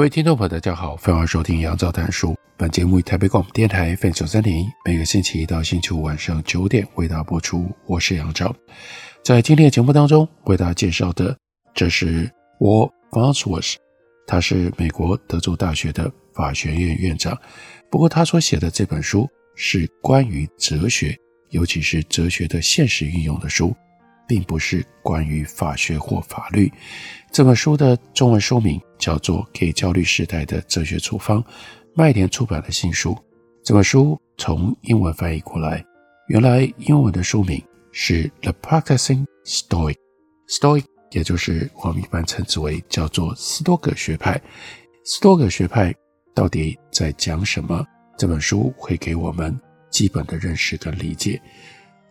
各位听众朋友，大家好，欢迎收听杨照谈书。本节目以台北广播电台 FM 九三点一，每个星期一到星期五晚上九点为大家播出。我是杨照，在今天的节目当中为大家介绍的，这是 Walt Farnsworth，他是美国德州大学的法学院院长。不过他所写的这本书是关于哲学，尤其是哲学的现实运用的书，并不是关于法学或法律。这本书的中文书名叫做《给焦虑时代的哲学处方》，麦田出版的新书。这本书从英文翻译过来，原来英文的书名是《The Practicing Stoic》，Stoic 也就是我们一般称之为叫做斯多葛学派。斯多葛学派到底在讲什么？这本书会给我们基本的认识跟理解。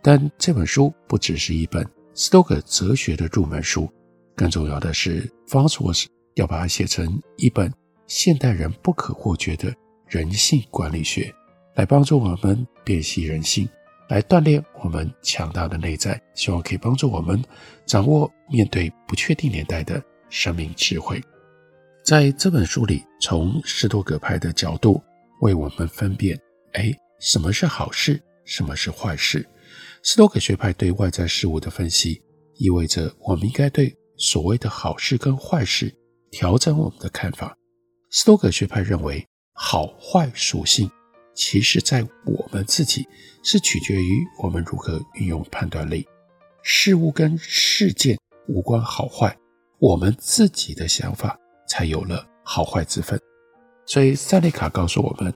但这本书不只是一本斯多葛哲学的入门书。更重要的是，Farnsworth 要把它写成一本现代人不可或缺的人性管理学，来帮助我们辨析人性，来锻炼我们强大的内在，希望可以帮助我们掌握面对不确定年代的生命智慧。在这本书里，从斯多葛派的角度为我们分辨：哎，什么是好事，什么是坏事？斯多葛学派对外在事物的分析，意味着我们应该对。所谓的好事跟坏事，调整我们的看法。斯多葛学派认为，好坏属性其实在我们自己，是取决于我们如何运用判断力。事物跟事件无关好坏，我们自己的想法才有了好坏之分。所以，塞内卡告诉我们，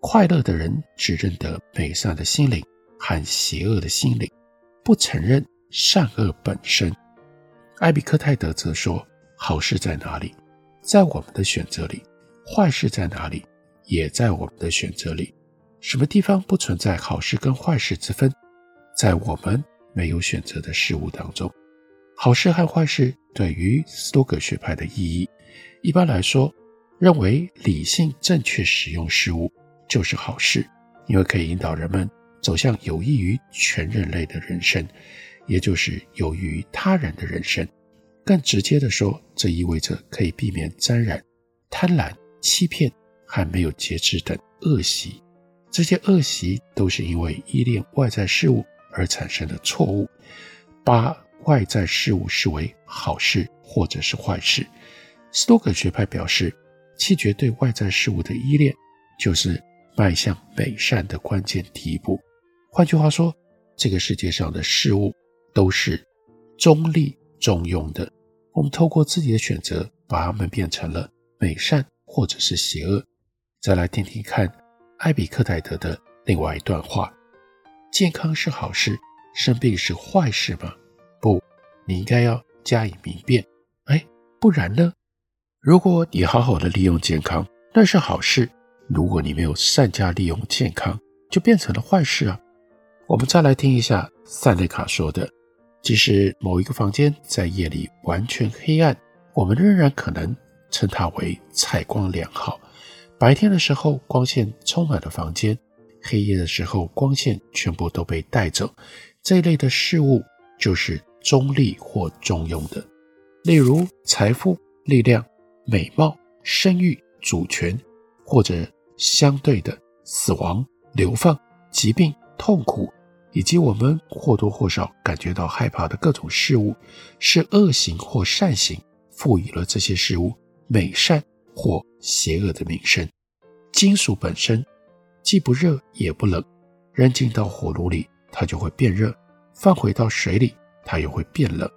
快乐的人只认得美善的心灵和邪恶的心灵，不承认善恶本身。艾比克泰德则说：“好事在哪里？在我们的选择里；坏事在哪里？也在我们的选择里。什么地方不存在好事跟坏事之分？在我们没有选择的事物当中。好事和坏事对于斯多葛学派的意义，一般来说，认为理性正确使用事物就是好事，因为可以引导人们走向有益于全人类的人生。”也就是有益于他人的人生，更直接地说，这意味着可以避免沾染贪婪、欺骗和没有节制等恶习。这些恶习都是因为依恋外在事物而产生的错误，把外在事物视为好事或者是坏事。斯多葛学派表示，弃绝对外在事物的依恋，就是迈向美善的关键第一步。换句话说，这个世界上的事物。都是中立中庸的。我们透过自己的选择，把它们变成了美善或者是邪恶。再来听听看，艾比克泰德的另外一段话：健康是好事，生病是坏事吗？不，你应该要加以明辨。哎，不然呢？如果你好好的利用健康，那是好事；如果你没有善加利用健康，就变成了坏事啊。我们再来听一下塞内卡说的。即使某一个房间在夜里完全黑暗，我们仍然可能称它为采光良好。白天的时候，光线充满了房间；黑夜的时候，光线全部都被带走。这一类的事物就是中立或中庸的，例如财富、力量、美貌、声誉、主权，或者相对的死亡、流放、疾病、痛苦。以及我们或多或少感觉到害怕的各种事物，是恶行或善行，赋予了这些事物美善或邪恶的名声。金属本身既不热也不冷，扔进到火炉里，它就会变热；放回到水里，它又会变冷。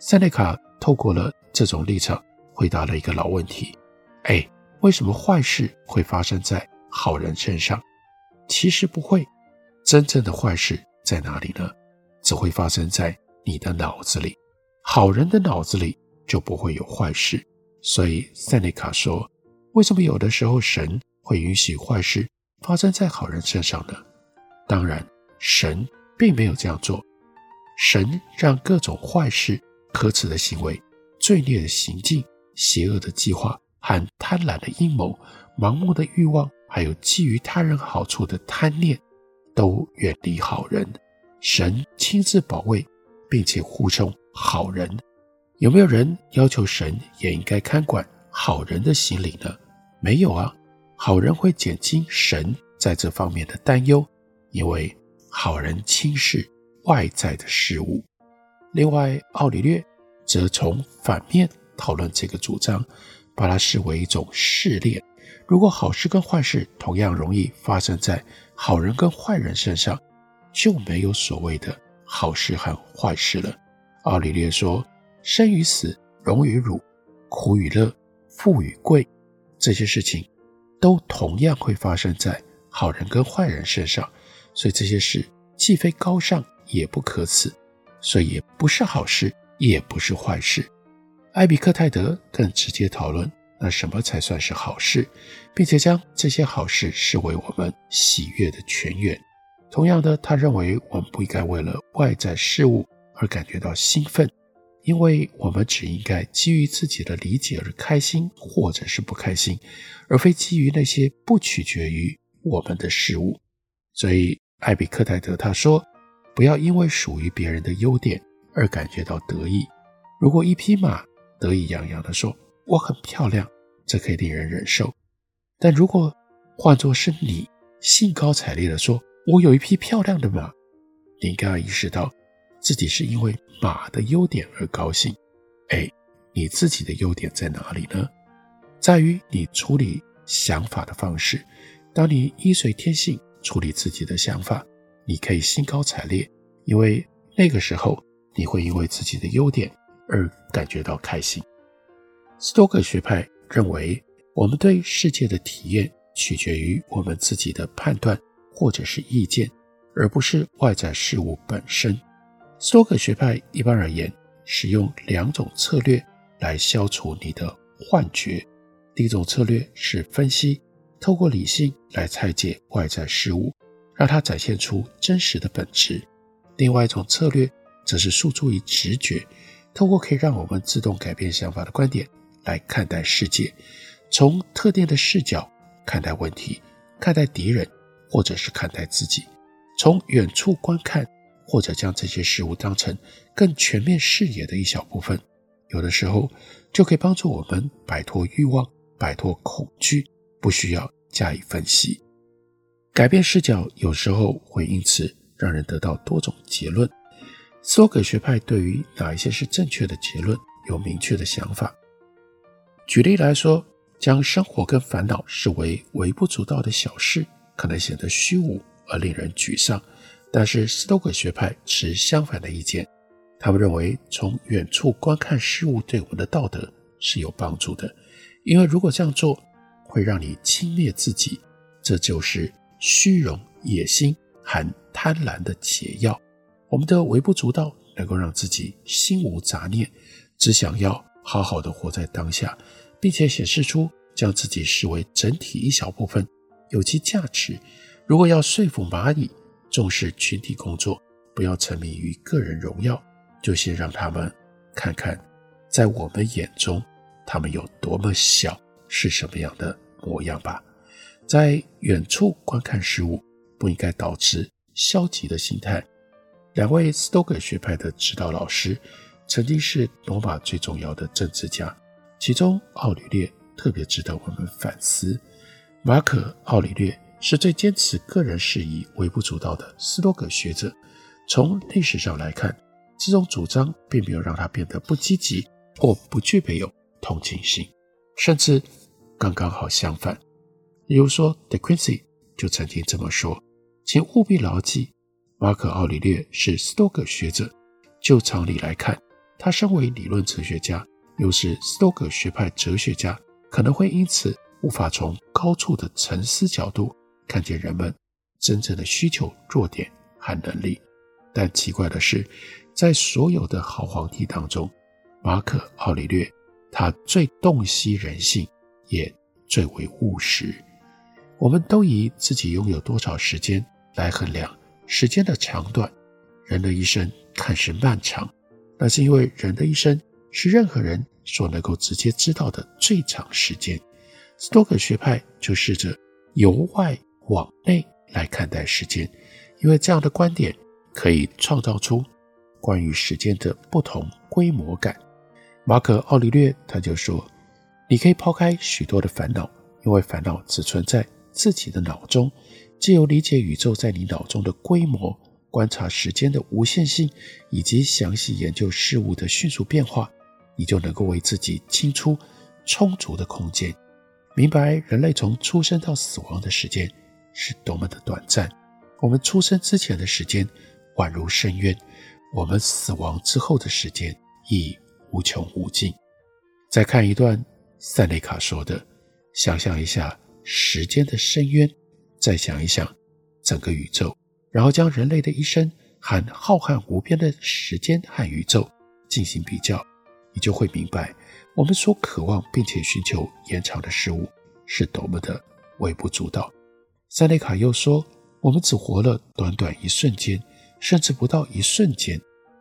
塞内卡透过了这种立场，回答了一个老问题：哎，为什么坏事会发生在好人身上？其实不会，真正的坏事。在哪里呢？只会发生在你的脑子里。好人的脑子里就不会有坏事。所以塞内卡说：“为什么有的时候神会允许坏事发生在好人身上呢？当然，神并没有这样做。神让各种坏事、可耻的行为、罪孽的行径、邪恶的计划和贪婪的阴谋、盲目的欲望，还有觊觎他人好处的贪念，都远离好人。神亲自保卫，并且护送好人。”有没有人要求神也应该看管好人的心灵呢？没有啊，好人会减轻神在这方面的担忧，因为好人轻视外在的事物。另外，奥里略则从反面讨论这个主张，把它视为一种试炼。如果好事跟坏事同样容易发生在好人跟坏人身上，就没有所谓的好事和坏事了。奥里略说。生与死，荣与辱，苦与乐，富与贵，这些事情都同样会发生在好人跟坏人身上。所以这些事既非高尚，也不可耻，所以也不是好事，也不是坏事。艾比克泰德更直接讨论，那什么才算是好事，并且将这些好事视为我们喜悦的泉源。同样的，他认为我们不应该为了外在事物而感觉到兴奋。因为我们只应该基于自己的理解而开心，或者是不开心，而非基于那些不取决于我们的事物。所以，艾比克泰德他说：“不要因为属于别人的优点而感觉到得意。如果一匹马得意洋洋地说‘我很漂亮’，这可以令人忍受；但如果换作是你兴高采烈地说‘我有一匹漂亮的马’，你应该要意识到。”自己是因为马的优点而高兴，哎，你自己的优点在哪里呢？在于你处理想法的方式。当你依随天性处理自己的想法，你可以兴高采烈，因为那个时候你会因为自己的优点而感觉到开心。斯多葛学派认为，我们对世界的体验取决于我们自己的判断或者是意见，而不是外在事物本身。斯多葛学派一般而言，使用两种策略来消除你的幻觉。第一种策略是分析，透过理性来拆解外在事物，让它展现出真实的本质。另外一种策略则是诉诸于直觉，透过可以让我们自动改变想法的观点来看待世界，从特定的视角看待问题，看待敌人，或者是看待自己，从远处观看。或者将这些事物当成更全面视野的一小部分，有的时候就可以帮助我们摆脱欲望、摆脱恐惧，不需要加以分析。改变视角有时候会因此让人得到多种结论。斯多葛学派对于哪一些是正确的结论有明确的想法。举例来说，将生活跟烦恼视为微不足道的小事，可能显得虚无而令人沮丧。但是斯多葛学派持相反的意见，他们认为从远处观看事物对我们的道德是有帮助的，因为如果这样做会让你轻蔑自己，这就是虚荣、野心和贪婪的解药。我们的微不足道能够让自己心无杂念，只想要好好的活在当下，并且显示出将自己视为整体一小部分有其价值。如果要说服蚂蚁，重视群体工作，不要沉迷于个人荣耀，就先让他们看看，在我们眼中，他们有多么小，是什么样的模样吧。在远处观看事物，不应该导致消极的心态。两位斯多葛学派的指导老师，曾经是罗马最重要的政治家，其中奥里略特别值得我们反思。马可·奥里略。是最坚持个人事宜、微不足道的斯多葛学者。从历史上来看，这种主张并没有让他变得不积极或不具备有同情心，甚至刚刚好相反。例如说，De Quincey 就曾经这么说：“请务必牢记，马可·奥里略是斯多葛学者。就常理来看，他身为理论哲学家，又是斯多葛学派哲学家，可能会因此无法从高处的沉思角度。”看见人们真正的需求、弱点和能力，但奇怪的是，在所有的好皇帝当中，马可·奥里略，他最洞悉人性，也最为务实。我们都以自己拥有多少时间来衡量时间的长短。人的一生看似漫长，那是因为人的一生是任何人所能够直接知道的最长时间。斯多葛学派就试着由外往内来看待时间，因为这样的观点可以创造出关于时间的不同规模感。马可·奥里略他就说：“你可以抛开许多的烦恼，因为烦恼只存在。”自己的脑中，借由理解宇宙在你脑中的规模，观察时间的无限性，以及详细研究事物的迅速变化，你就能够为自己清出充足的空间，明白人类从出生到死亡的时间是多么的短暂。我们出生之前的时间宛如深渊，我们死亡之后的时间亦无穷无尽。再看一段塞内卡说的，想象一下。时间的深渊，再想一想整个宇宙，然后将人类的一生和浩瀚无边的时间和宇宙进行比较，你就会明白，我们所渴望并且寻求延长的事物是多么的微不足道。塞内卡又说，我们只活了短短一瞬间，甚至不到一瞬间，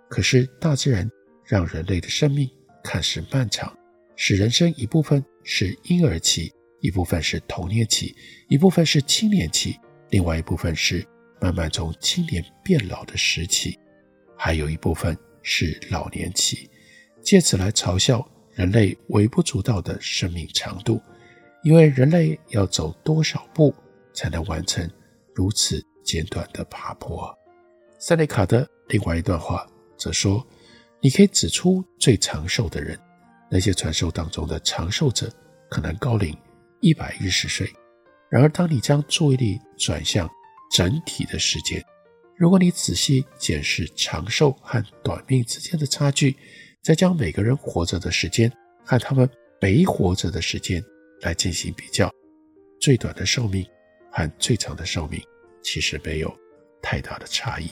可是大自然让人类的生命看似漫长，使人生一部分是婴儿期。一部分是童年期，一部分是青年期，另外一部分是慢慢从青年变老的时期，还有一部分是老年期。借此来嘲笑人类微不足道的生命长度，因为人类要走多少步才能完成如此简短的爬坡？塞内卡的另外一段话则说：“你可以指出最长寿的人，那些传说当中的长寿者可能高龄。”一百一十岁。然而，当你将注意力转向整体的时间，如果你仔细检视长寿和短命之间的差距，再将每个人活着的时间和他们没活着的时间来进行比较，最短的寿命和最长的寿命其实没有太大的差异。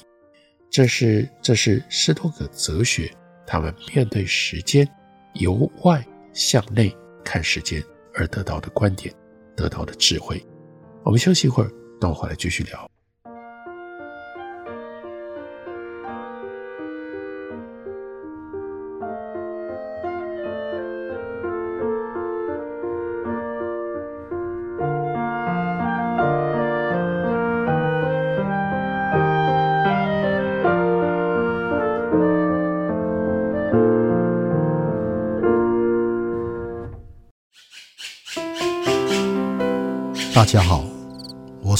这是这是斯多葛哲学，他们面对时间由外向内看时间。而得到的观点，得到的智慧。我们休息一会儿，等我回来继续聊。大家好，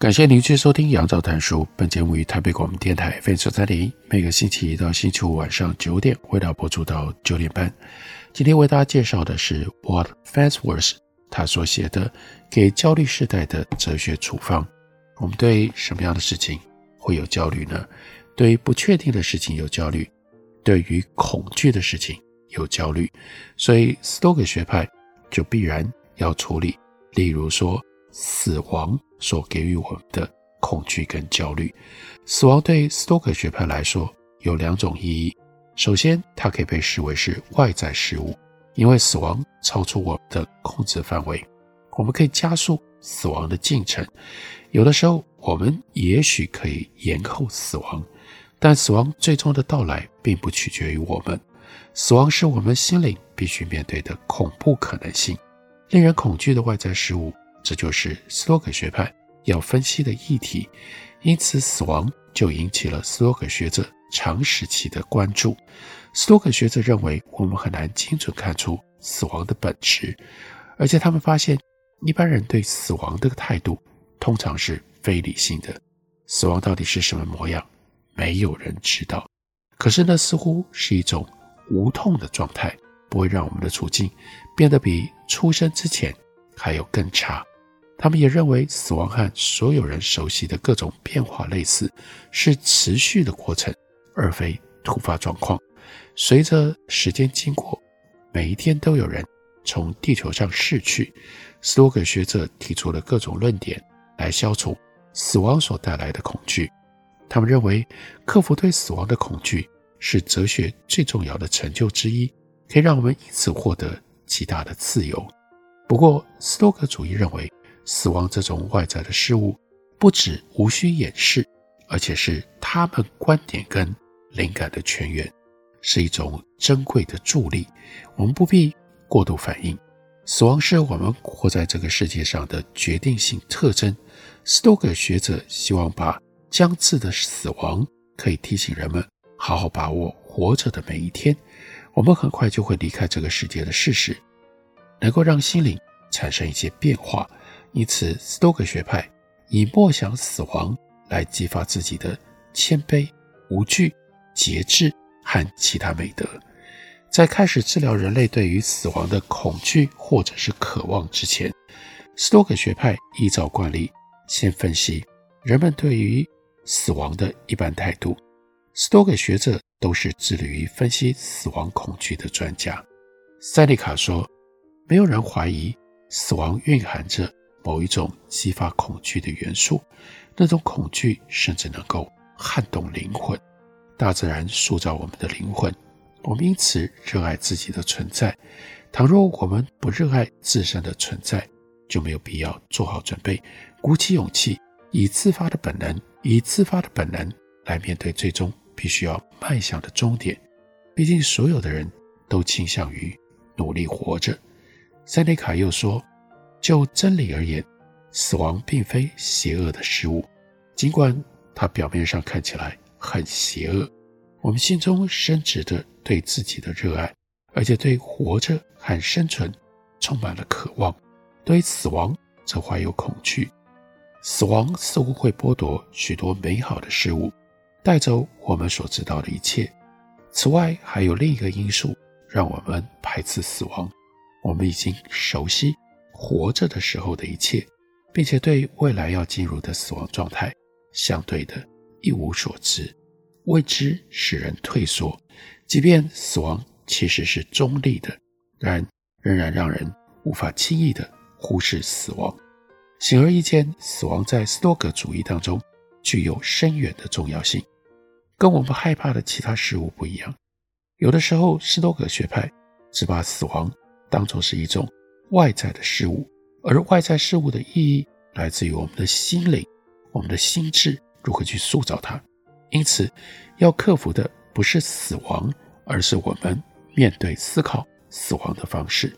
感谢您继续收听《杨照谈书》。本节目于台北广播电台 FM 三点一，每个星期一到星期五晚上九点，为大家播出到九点半。今天为大家介绍的是 What Fansworth 他所写的《给焦虑世代的哲学处方》。我们对什么样的事情会有焦虑呢？对于不确定的事情有焦虑，对于恐惧的事情有焦虑，所以斯多葛学派就必然要处理，例如说死亡。所给予我们的恐惧跟焦虑，死亡对斯多葛学派来说有两种意义。首先，它可以被视为是外在事物，因为死亡超出我们的控制范围，我们可以加速死亡的进程。有的时候，我们也许可以延后死亡。但死亡最终的到来并不取决于我们。死亡是我们心灵必须面对的恐怖可能性，令人恐惧的外在事物，这就是斯多葛学派要分析的议题。因此，死亡就引起了斯多葛学者长时期的关注。斯多葛学者认为，我们很难精准看出死亡的本质，而且他们发现，一般人对死亡的态度通常是非理性的。死亡到底是什么模样？没有人知道。可是，那似乎是一种无痛的状态，不会让我们的处境变得比出生之前还有更差。他们也认为，死亡和所有人熟悉的各种变化类似，是持续的过程，而非突发状况。随着时间经过，每一天都有人从地球上逝去。斯多葛学者提出了各种论点来消除死亡所带来的恐惧。他们认为，克服对死亡的恐惧是哲学最重要的成就之一，可以让我们因此获得极大的自由。不过，斯多葛主义认为，死亡这种外在的事物，不只无需掩饰，而且是他们观点跟灵感的泉源，是一种珍贵的助力。我们不必过度反应。死亡是我们活在这个世界上的决定性特征。斯多葛学者希望把将至的死亡可以提醒人们好好把握活着的每一天。我们很快就会离开这个世界的事实，能够让心灵产生一些变化。因此，斯多葛学派以默想死亡来激发自己的谦卑、无惧、节制和其他美德。在开始治疗人类对于死亡的恐惧或者是渴望之前，斯多葛学派依照惯例先分析人们对于死亡的一般态度。斯多葛学者都是致力于分析死亡恐惧的专家。塞利卡说：“没有人怀疑死亡蕴含着。”某一种激发恐惧的元素，那种恐惧甚至能够撼动灵魂。大自然塑造我们的灵魂，我们因此热爱自己的存在。倘若我们不热爱自身的存在，就没有必要做好准备，鼓起勇气，以自发的本能，以自发的本能来面对最终必须要迈向的终点。毕竟，所有的人都倾向于努力活着。塞内卡又说。就真理而言，死亡并非邪恶的事物，尽管它表面上看起来很邪恶。我们心中深植着对自己的热爱，而且对活着和生存充满了渴望。对死亡则怀有恐惧。死亡似乎会剥夺许多美好的事物，带走我们所知道的一切。此外，还有另一个因素让我们排斥死亡：我们已经熟悉。活着的时候的一切，并且对未来要进入的死亡状态相对的一无所知，未知使人退缩。即便死亡其实是中立的，然仍然让人无法轻易的忽视死亡。显而易见，死亡在斯多葛主义当中具有深远的重要性，跟我们害怕的其他事物不一样。有的时候，斯多葛学派只把死亡当作是一种。外在的事物，而外在事物的意义来自于我们的心灵，我们的心智如何去塑造它。因此，要克服的不是死亡，而是我们面对思考死亡的方式。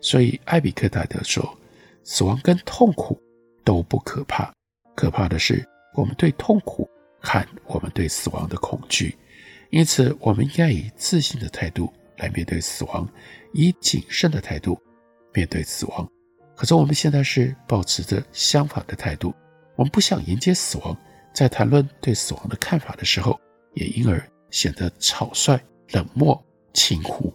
所以，艾比克泰德说，死亡跟痛苦都不可怕，可怕的是我们对痛苦和我们对死亡的恐惧。因此，我们应该以自信的态度来面对死亡，以谨慎的态度。面对死亡，可是我们现在是保持着相反的态度。我们不想迎接死亡，在谈论对死亡的看法的时候，也因而显得草率、冷漠、轻忽。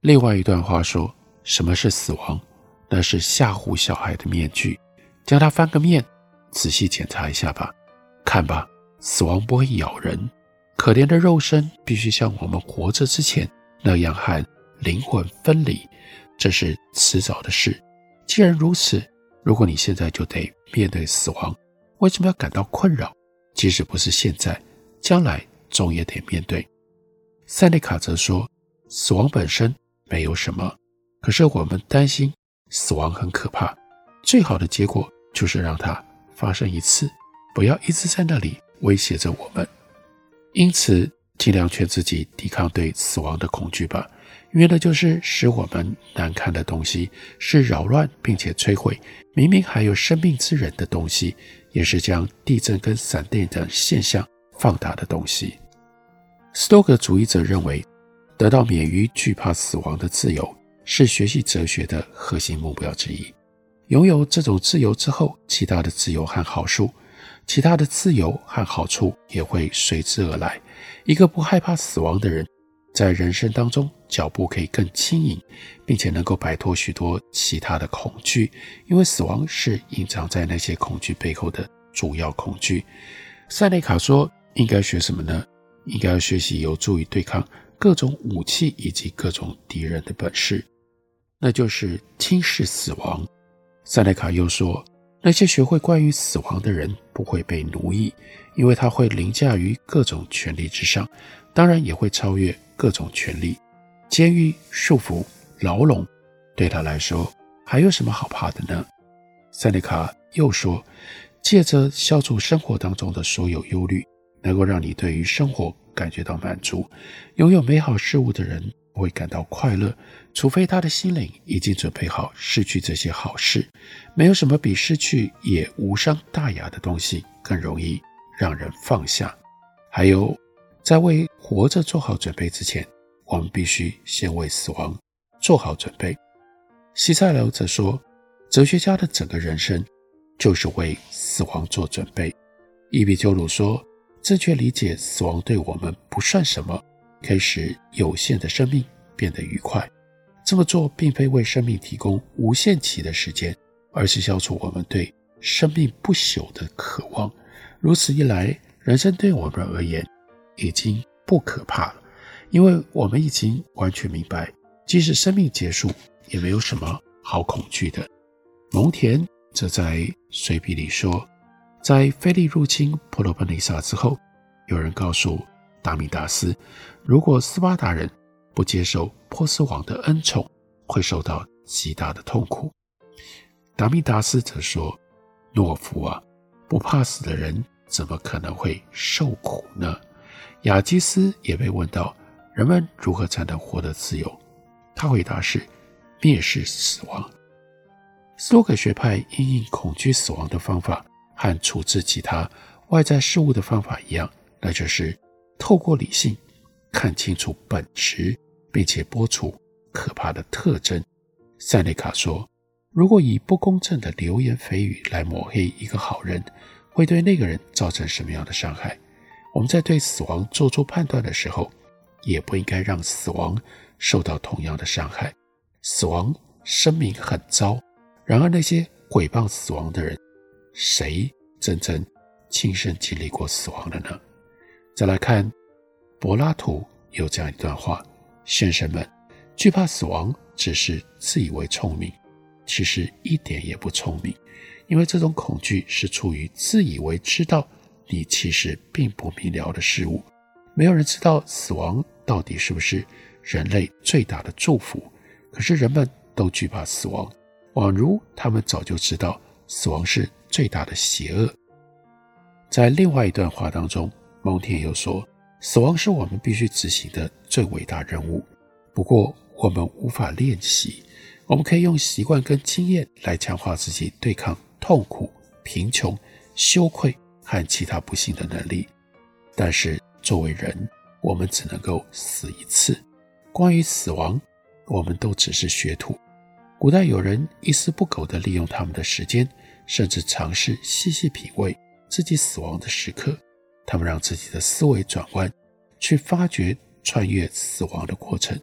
另外一段话说：“什么是死亡？那是吓唬小孩的面具。将它翻个面，仔细检查一下吧。看吧，死亡不会咬人。可怜的肉身必须像我们活着之前那样和灵魂分离。”这是迟早的事。既然如此，如果你现在就得面对死亡，为什么要感到困扰？即使不是现在，将来总也得面对。塞内卡则说：“死亡本身没有什么，可是我们担心死亡很可怕。最好的结果就是让它发生一次，不要一直在那里威胁着我们。因此，尽量劝自己抵抗对死亡的恐惧吧，约的就是使我们难堪的东西，是扰乱并且摧毁明明还有生命之人的东西，也是将地震跟闪电等现象放大的东西。斯多葛主义者认为，得到免于惧怕死亡的自由，是学习哲学的核心目标之一。拥有这种自由之后，其他的自由和好处，其他的自由和好处也会随之而来。一个不害怕死亡的人，在人生当中脚步可以更轻盈，并且能够摆脱许多其他的恐惧，因为死亡是隐藏在那些恐惧背后的主要恐惧。塞内卡说：“应该学什么呢？应该要学习有助于对抗各种武器以及各种敌人的本事，那就是轻视死亡。”塞内卡又说：“那些学会关于死亡的人不会被奴役，因为他会凌驾于各种权力之上，当然也会超越各种权利。监狱、束缚、牢笼，对他来说还有什么好怕的呢？”塞内卡又说：“借着消除生活当中的所有忧虑，能够让你对于生活感觉到满足。拥有美好事物的人。”会感到快乐，除非他的心灵已经准备好失去这些好事。没有什么比失去也无伤大雅的东西更容易让人放下。还有，在为活着做好准备之前，我们必须先为死亡做好准备。西塞罗则说，哲学家的整个人生就是为死亡做准备。伊壁鸠鲁说，正确理解死亡对我们不算什么。可以使有限的生命变得愉快。这么做并非为生命提供无限期的时间，而是消除我们对生命不朽的渴望。如此一来，人生对我们而言已经不可怕了，因为我们已经完全明白，即使生命结束，也没有什么好恐惧的。蒙田则在随笔里说，在菲利入侵婆罗奔尼撒之后，有人告诉达米达斯，如果斯巴达人不接受波斯王的恩宠，会受到极大的痛苦。达米达斯则说：“懦夫啊，不怕死的人怎么可能会受苦呢？”雅基斯也被问到：“人们如何才能获得自由？”他回答是：“蔑视死亡。”斯多葛学派因应恐惧死亡的方法，和处置其他外在事物的方法一样，那就是。透过理性看清楚本质，并且剥除可怕的特征。塞内卡说：“如果以不公正的流言蜚语来抹黑一个好人，会对那个人造成什么样的伤害？我们在对死亡做出判断的时候，也不应该让死亡受到同样的伤害。死亡声名很糟，然而那些诽谤死亡的人，谁真正亲身经历过死亡了呢？”再来看，柏拉图有这样一段话：先生们，惧怕死亡只是自以为聪明，其实一点也不聪明，因为这种恐惧是出于自以为知道你其实并不明了的事物。没有人知道死亡到底是不是人类最大的祝福，可是人们都惧怕死亡，宛如他们早就知道死亡是最大的邪恶。在另外一段话当中。蒙田又说：“死亡是我们必须执行的最伟大任务。不过，我们无法练习。我们可以用习惯跟经验来强化自己对抗痛苦、贫穷、羞愧和其他不幸的能力。但是，作为人，我们只能够死一次。关于死亡，我们都只是学徒。古代有人一丝不苟地利用他们的时间，甚至尝试细细品味自己死亡的时刻。”他们让自己的思维转弯，去发掘穿越死亡的过程。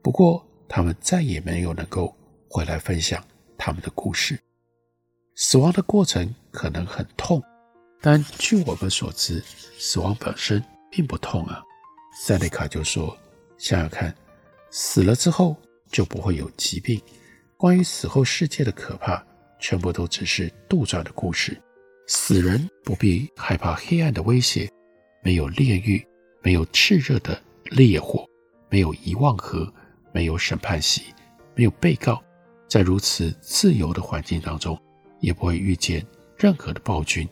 不过，他们再也没有能够回来分享他们的故事。死亡的过程可能很痛，但据我们所知，死亡本身并不痛啊。塞内卡就说：“想想看，死了之后就不会有疾病。关于死后世界的可怕，全部都只是杜撰的故事。”死人不必害怕黑暗的威胁，没有炼狱，没有炽热的烈火，没有遗忘河，没有审判席，没有被告，在如此自由的环境当中，也不会遇见任何的暴君。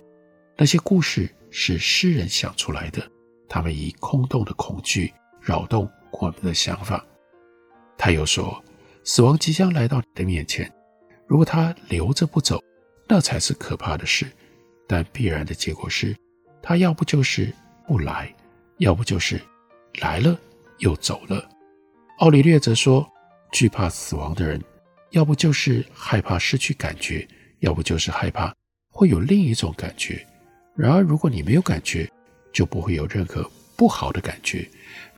那些故事是诗人想出来的，他们以空洞的恐惧扰动我们的想法。他又说，死亡即将来到你的面前，如果他留着不走，那才是可怕的事。但必然的结果是，他要不就是不来，要不就是来了又走了。奥里略则说，惧怕死亡的人，要不就是害怕失去感觉，要不就是害怕会有另一种感觉。然而，如果你没有感觉，就不会有任何不好的感觉；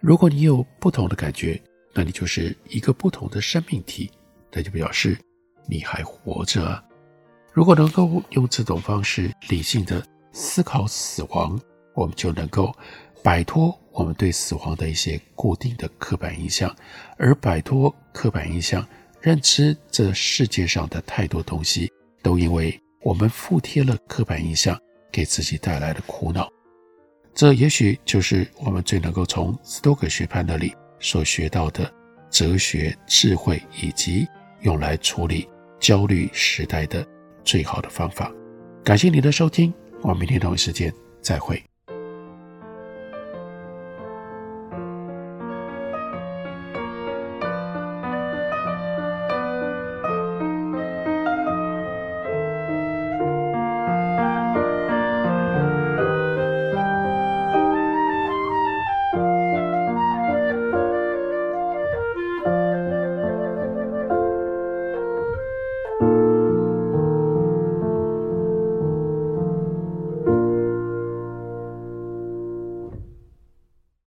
如果你有不同的感觉，那你就是一个不同的生命体，那就表示你还活着。如果能够用这种方式理性的思考死亡，我们就能够摆脱我们对死亡的一些固定的刻板印象，而摆脱刻板印象，认知这世界上的太多东西都因为我们附贴了刻板印象。给自己带来的苦恼，这也许就是我们最能够从斯多葛学派那里所学到的哲学智慧，以及用来处理焦虑时代的最好的方法。感谢你的收听，我们明天同一时间再会。